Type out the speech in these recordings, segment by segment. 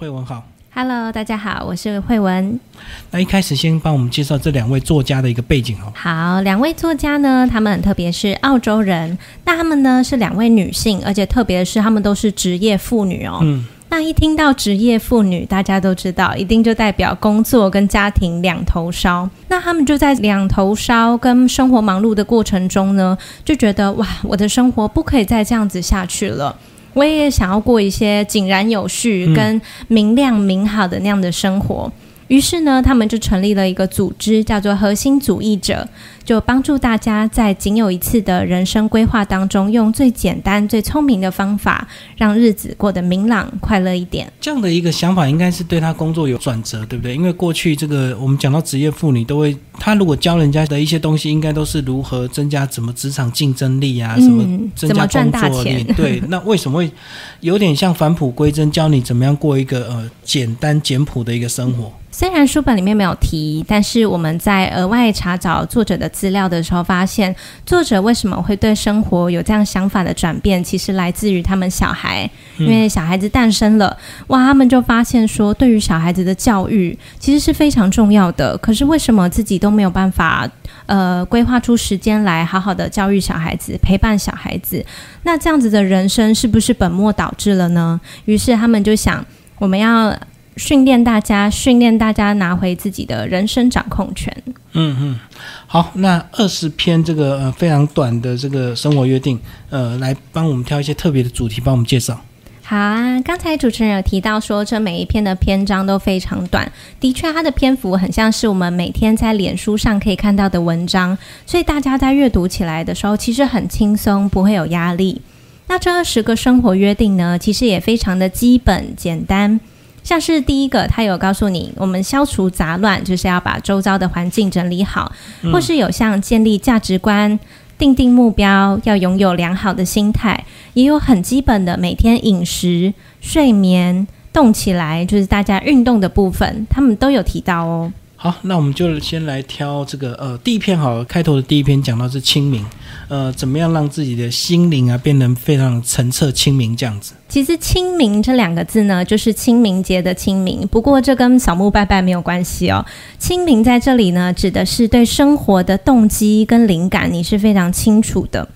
慧文好。Hello，大家好，我是慧文。那一开始先帮我们介绍这两位作家的一个背景好。好，两位作家呢，他们很特别是澳洲人，那他们呢是两位女性，而且特别的是他们都是职业妇女哦。嗯，那一听到职业妇女，大家都知道，一定就代表工作跟家庭两头烧。那他们就在两头烧跟生活忙碌的过程中呢，就觉得哇，我的生活不可以再这样子下去了。我也想要过一些井然有序、跟明亮明好的那样的生活。于是呢，他们就成立了一个组织，叫做核心主义者，就帮助大家在仅有一次的人生规划当中，用最简单、最聪明的方法，让日子过得明朗、快乐一点。这样的一个想法应该是对他工作有转折，对不对？因为过去这个我们讲到职业妇女，都会她如果教人家的一些东西，应该都是如何增加怎么职场竞争力啊，什么嗯，增加赚工作大钱力。？对，那为什么会有点像返璞归真，教你怎么样过一个呃简单简朴的一个生活？虽然书本里面没有提，但是我们在额外查找作者的资料的时候，发现作者为什么会对生活有这样想法的转变，其实来自于他们小孩，因为小孩子诞生了，哇，他们就发现说，对于小孩子的教育其实是非常重要的。可是为什么自己都没有办法，呃，规划出时间来好好的教育小孩子，陪伴小孩子？那这样子的人生是不是本末倒置了呢？于是他们就想，我们要。训练大家，训练大家拿回自己的人生掌控权。嗯嗯，好，那二十篇这个呃非常短的这个生活约定，呃，来帮我们挑一些特别的主题，帮我们介绍。好啊，刚才主持人有提到说，这每一篇的篇章都非常短，的确，它的篇幅很像是我们每天在脸书上可以看到的文章，所以大家在阅读起来的时候，其实很轻松，不会有压力。那这二十个生活约定呢，其实也非常的基本简单。像是第一个，他有告诉你，我们消除杂乱，就是要把周遭的环境整理好，或是有像建立价值观、定定目标，要拥有良好的心态，也有很基本的每天饮食、睡眠、动起来，就是大家运动的部分，他们都有提到哦。好，那我们就先来挑这个呃第一篇好了，开头的第一篇讲到是清明，呃，怎么样让自己的心灵啊变得非常澄澈清明这样子。其实“清明”这两个字呢，就是清明节的清明，不过这跟扫墓拜拜没有关系哦。清明在这里呢，指的是对生活的动机跟灵感，你是非常清楚的。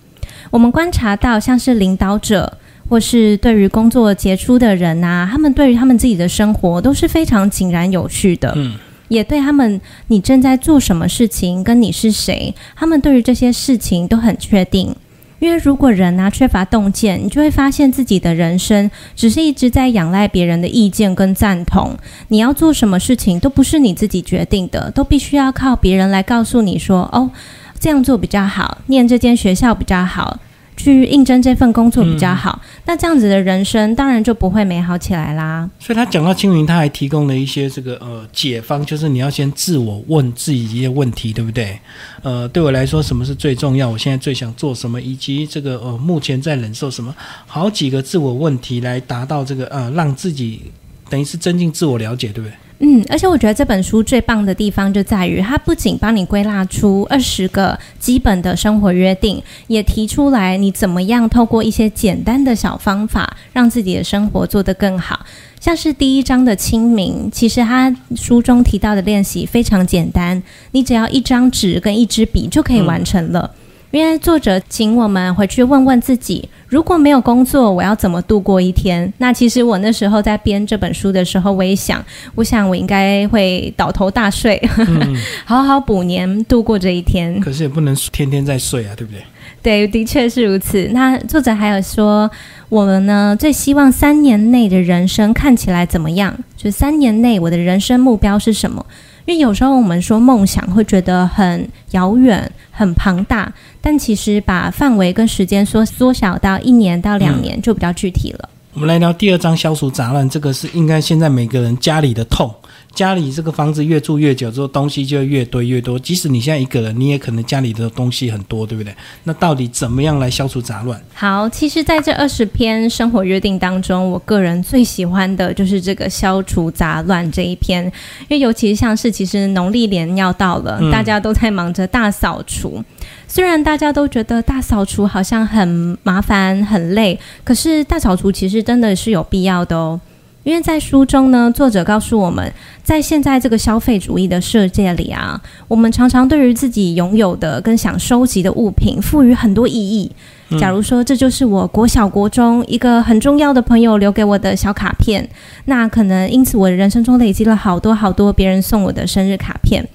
我们观察到，像是领导者。或是对于工作杰出的人啊，他们对于他们自己的生活都是非常井然有序的。嗯，也对他们你正在做什么事情，跟你是谁，他们对于这些事情都很确定。因为如果人啊缺乏洞见，你就会发现自己的人生只是一直在仰赖别人的意见跟赞同。你要做什么事情都不是你自己决定的，都必须要靠别人来告诉你说：“哦，这样做比较好，念这间学校比较好。”去应征这份工作比较好，那这样子的人生当然就不会美好起来啦。所以他讲到青云，他还提供了一些这个呃解方，就是你要先自我问自己一些问题，对不对？呃，对我来说，什么是最重要？我现在最想做什么？以及这个呃目前在忍受什么？好几个自我问题来达到这个呃让自己等于是增进自我了解，对不对？嗯，而且我觉得这本书最棒的地方就在于，它不仅帮你归纳出二十个基本的生活约定，也提出来你怎么样透过一些简单的小方法，让自己的生活做得更好。像是第一章的清明，其实他书中提到的练习非常简单，你只要一张纸跟一支笔就可以完成了。因为作者请我们回去问问自己，如果没有工作，我要怎么度过一天？那其实我那时候在编这本书的时候，我也想，我想我应该会倒头大睡，好好补年度过这一天。可是也不能天天在睡啊，对不对？对，的确是如此。那作者还有说，我们呢最希望三年内的人生看起来怎么样？就三年内我的人生目标是什么？因为有时候我们说梦想会觉得很遥远、很庞大，但其实把范围跟时间缩缩小到一年到两年就比较具体了。我们来聊第二章消除杂乱，这个是应该现在每个人家里的痛。家里这个房子越住越久之后，东西就越堆越多。即使你现在一个人，你也可能家里的东西很多，对不对？那到底怎么样来消除杂乱？好，其实在这二十篇生活约定当中，我个人最喜欢的就是这个消除杂乱这一篇，因为尤其是像是其实农历年要到了，大家都在忙着大扫除。虽然大家都觉得大扫除好像很麻烦、很累，可是大扫除其实真的是有必要的哦。因为在书中呢，作者告诉我们，在现在这个消费主义的世界里啊，我们常常对于自己拥有的跟想收集的物品赋予很多意义。假如说这就是我国小国中一个很重要的朋友留给我的小卡片，那可能因此我的人生中累积了好多好多别人送我的生日卡片。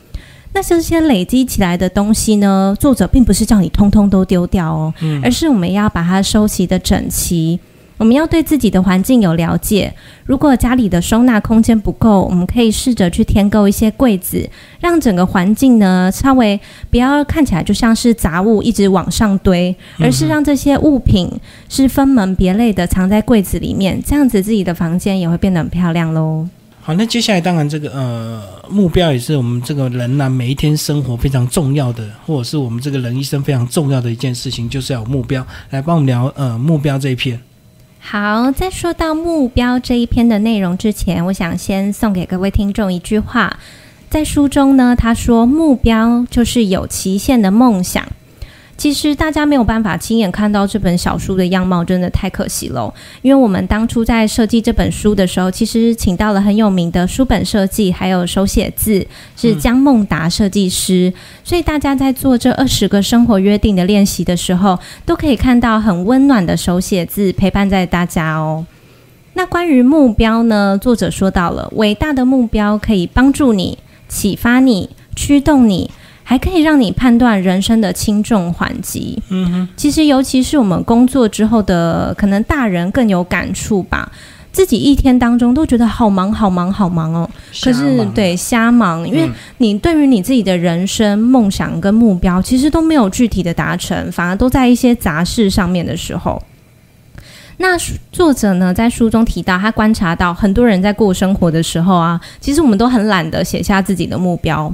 那这些累积起来的东西呢，作者并不是叫你通通都丢掉哦，而是我们要把它收集的整齐。我们要对自己的环境有了解。如果家里的收纳空间不够，我们可以试着去添购一些柜子，让整个环境呢稍微不要看起来就像是杂物一直往上堆，而是让这些物品是分门别类的藏在柜子里面，这样子自己的房间也会变得很漂亮喽。好，那接下来当然这个呃目标也是我们这个人呢每一天生活非常重要的，或者是我们这个人一生非常重要的一件事情，就是要有目标。来帮我们聊呃目标这一篇。好，在说到目标这一篇的内容之前，我想先送给各位听众一句话，在书中呢，他说目标就是有期限的梦想。其实大家没有办法亲眼看到这本小书的样貌，真的太可惜了。因为我们当初在设计这本书的时候，其实请到了很有名的书本设计，还有手写字是江梦达设计师，所以大家在做这二十个生活约定的练习的时候，都可以看到很温暖的手写字陪伴在大家哦。那关于目标呢？作者说到了，伟大的目标可以帮助你、启发你、驱动你。还可以让你判断人生的轻重缓急。嗯哼，其实尤其是我们工作之后的，可能大人更有感触吧。自己一天当中都觉得好忙、好忙、好忙哦。可是对瞎忙，因为你对于你自己的人生梦想跟目标，其实都没有具体的达成，反而都在一些杂事上面的时候。那作者呢，在书中提到，他观察到很多人在过生活的时候啊，其实我们都很懒得写下自己的目标。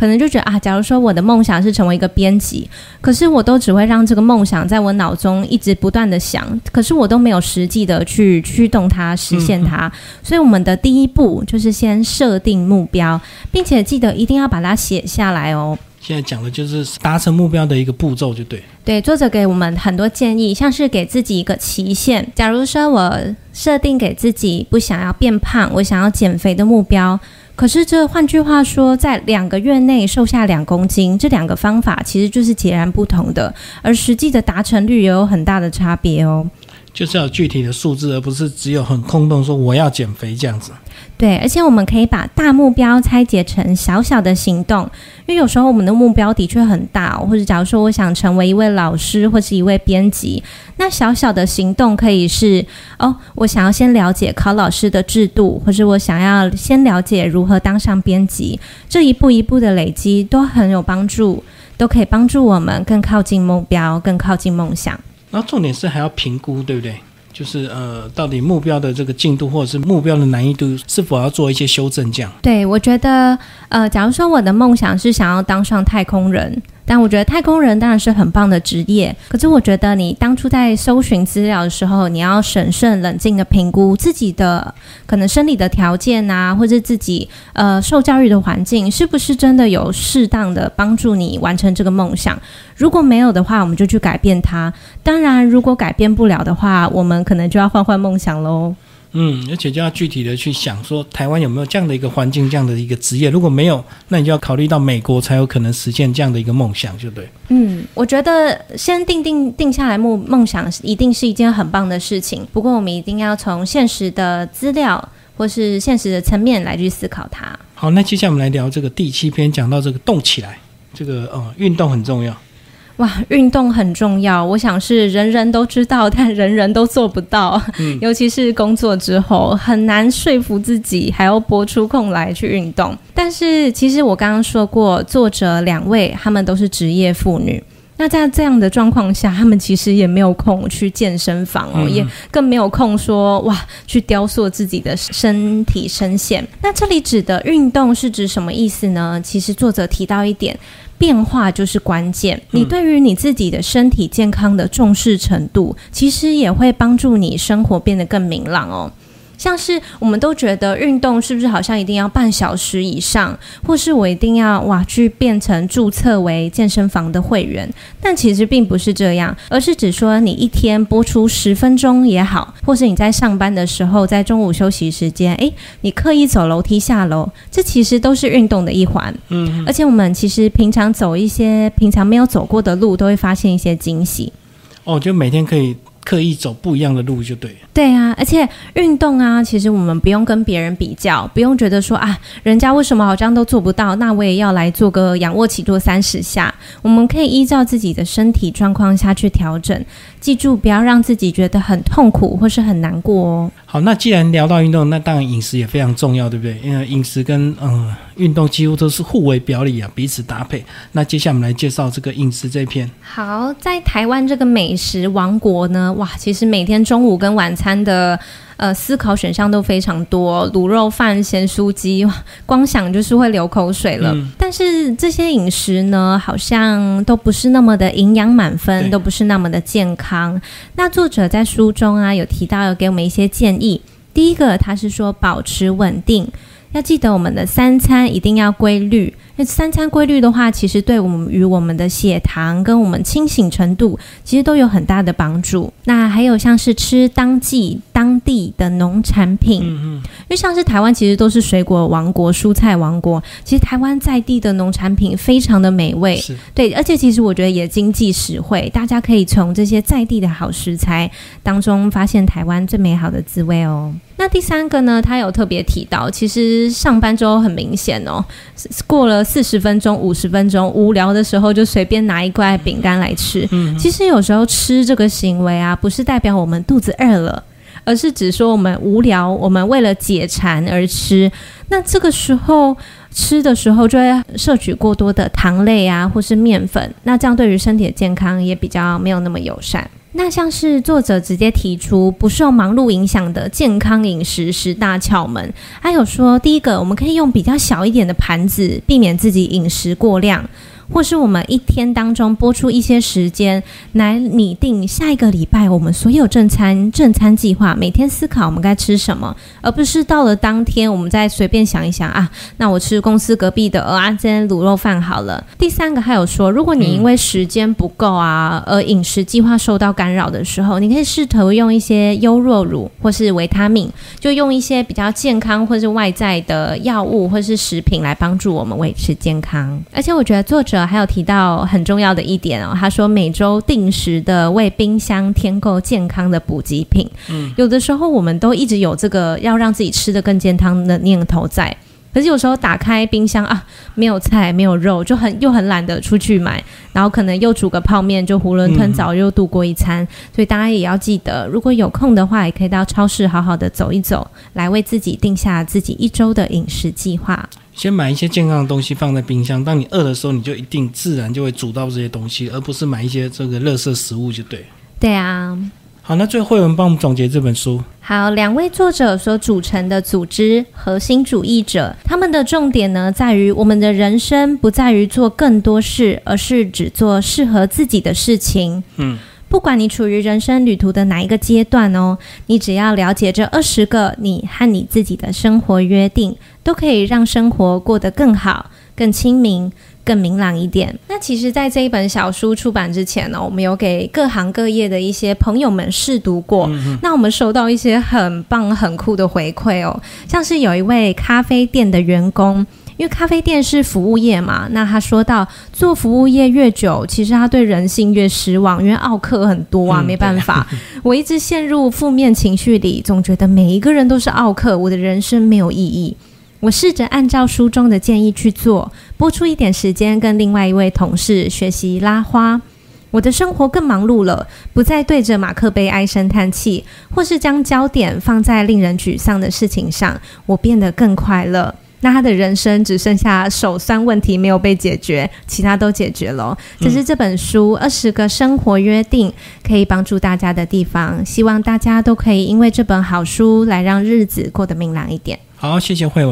可能就觉得啊，假如说我的梦想是成为一个编辑，可是我都只会让这个梦想在我脑中一直不断的想，可是我都没有实际的去驱动它实现它。所以我们的第一步就是先设定目标，并且记得一定要把它写下来哦。现在讲的就是达成目标的一个步骤，就对。对，作者给我们很多建议，像是给自己一个期限。假如说我设定给自己不想要变胖，我想要减肥的目标。可是，这换句话说，在两个月内瘦下两公斤，这两个方法其实就是截然不同的，而实际的达成率也有很大的差别哦。就是要具体的数字，而不是只有很空洞说我要减肥这样子。对，而且我们可以把大目标拆解成小小的行动，因为有时候我们的目标的确很大，或者假如说我想成为一位老师或是一位编辑，那小小的行动可以是哦，我想要先了解考老师的制度，或是我想要先了解如何当上编辑，这一步一步的累积都很有帮助，都可以帮助我们更靠近目标，更靠近梦想。那重点是还要评估，对不对？就是呃，到底目标的这个进度，或者是目标的难易度，是否要做一些修正？这样。对，我觉得呃，假如说我的梦想是想要当上太空人。但我觉得太空人当然是很棒的职业，可是我觉得你当初在搜寻资料的时候，你要审慎冷静的评估自己的可能生理的条件啊，或者自己呃受教育的环境是不是真的有适当的帮助你完成这个梦想。如果没有的话，我们就去改变它。当然，如果改变不了的话，我们可能就要换换梦想喽。嗯，而且就要具体的去想说，台湾有没有这样的一个环境，这样的一个职业？如果没有，那你就要考虑到美国才有可能实现这样的一个梦想，就对。嗯，我觉得先定定定下来梦梦想，一定是一件很棒的事情。不过我们一定要从现实的资料或是现实的层面来去思考它。好，那接下来我们来聊这个第七篇，讲到这个动起来，这个呃运动很重要。哇，运动很重要，我想是人人都知道，但人人都做不到。嗯，尤其是工作之后，很难说服自己还要拨出空来去运动。但是，其实我刚刚说过，作者两位他们都是职业妇女，那在这样的状况下，他们其实也没有空去健身房哦，也更没有空说哇去雕塑自己的身体身线。那这里指的运动是指什么意思呢？其实作者提到一点。变化就是关键。你对于你自己的身体健康的重视程度，其实也会帮助你生活变得更明朗哦。像是我们都觉得运动是不是好像一定要半小时以上，或是我一定要哇去变成注册为健身房的会员？但其实并不是这样，而是只说你一天播出十分钟也好，或是你在上班的时候，在中午休息时间，诶，你刻意走楼梯下楼，这其实都是运动的一环。嗯，而且我们其实平常走一些平常没有走过的路，都会发现一些惊喜。哦，就每天可以刻意走不一样的路，就对。对啊，而且运动啊，其实我们不用跟别人比较，不用觉得说啊，人家为什么好像都做不到，那我也要来做个仰卧起坐三十下。我们可以依照自己的身体状况下去调整，记住不要让自己觉得很痛苦或是很难过哦。好，那既然聊到运动，那当然饮食也非常重要，对不对？因为饮食跟嗯运动几乎都是互为表里啊，彼此搭配。那接下来我们来介绍这个饮食这篇。好，在台湾这个美食王国呢，哇，其实每天中午跟晚餐的呃思考选项都非常多，卤肉饭、咸酥鸡，光想就是会流口水了。但是这些饮食呢，好像都不是那么的营养满分，都不是那么的健康。那作者在书中啊有提到，有给我们一些建议。第一个，他是说保持稳定，要记得我们的三餐一定要规律。那三餐规律的话，其实对我们与我们的血糖跟我们清醒程度，其实都有很大的帮助。那还有像是吃当季当地的农产品，嗯嗯，因为像是台湾其实都是水果王国、蔬菜王国，其实台湾在地的农产品非常的美味，对，而且其实我觉得也经济实惠，大家可以从这些在地的好食材当中发现台湾最美好的滋味哦。那第三个呢，他有特别提到，其实上班之后很明显哦，过了。四十分钟、五十分钟，无聊的时候就随便拿一块饼干来吃。嗯，其实有时候吃这个行为啊，不是代表我们肚子饿了，而是只说我们无聊，我们为了解馋而吃。那这个时候吃的时候，就会摄取过多的糖类啊，或是面粉。那这样对于身体的健康也比较没有那么友善。那像是作者直接提出不受忙碌影响的健康饮食十大窍门，还有说，第一个我们可以用比较小一点的盘子，避免自己饮食过量。或是我们一天当中播出一些时间来拟定下一个礼拜我们所有正餐正餐计划，每天思考我们该吃什么，而不是到了当天我们再随便想一想啊，那我吃公司隔壁的蚵仔煎卤肉饭好了。第三个还有说，如果你因为时间不够啊，而饮食计划受到干扰的时候，你可以试图用一些优酪乳或是维他命，就用一些比较健康或是外在的药物或是食品来帮助我们维持健康。而且我觉得作者。还有提到很重要的一点哦，他说每周定时的为冰箱添购健康的补给品。嗯，有的时候我们都一直有这个要让自己吃的更健康的念头在，可是有时候打开冰箱啊，没有菜没有肉，就很又很懒得出去买，然后可能又煮个泡面就囫囵吞枣又度过一餐。所以大家也要记得，如果有空的话，也可以到超市好好的走一走，来为自己定下自己一周的饮食计划。先买一些健康的东西放在冰箱，当你饿的时候，你就一定自然就会煮到这些东西，而不是买一些这个垃圾食物就对。对啊。好，那最后慧文帮我们总结这本书。好，两位作者所组成的组织核心主义者，他们的重点呢，在于我们的人生不在于做更多事，而是只做适合自己的事情。嗯。不管你处于人生旅途的哪一个阶段哦，你只要了解这二十个你和你自己的生活约定，都可以让生活过得更好、更亲民、更明朗一点。那其实，在这一本小书出版之前呢，我们有给各行各业的一些朋友们试读过，那我们收到一些很棒、很酷的回馈哦，像是有一位咖啡店的员工。因为咖啡店是服务业嘛，那他说到做服务业越久，其实他对人性越失望，因为奥客很多啊，没办法。我一直陷入负面情绪里，总觉得每一个人都是奥客，我的人生没有意义。我试着按照书中的建议去做，播出一点时间跟另外一位同事学习拉花，我的生活更忙碌了，不再对着马克杯唉声叹气，或是将焦点放在令人沮丧的事情上，我变得更快乐。那他的人生只剩下手酸问题没有被解决，其他都解决了。这是这本书二十个生活约定可以帮助大家的地方，希望大家都可以因为这本好书来让日子过得明朗一点。好，谢谢慧文。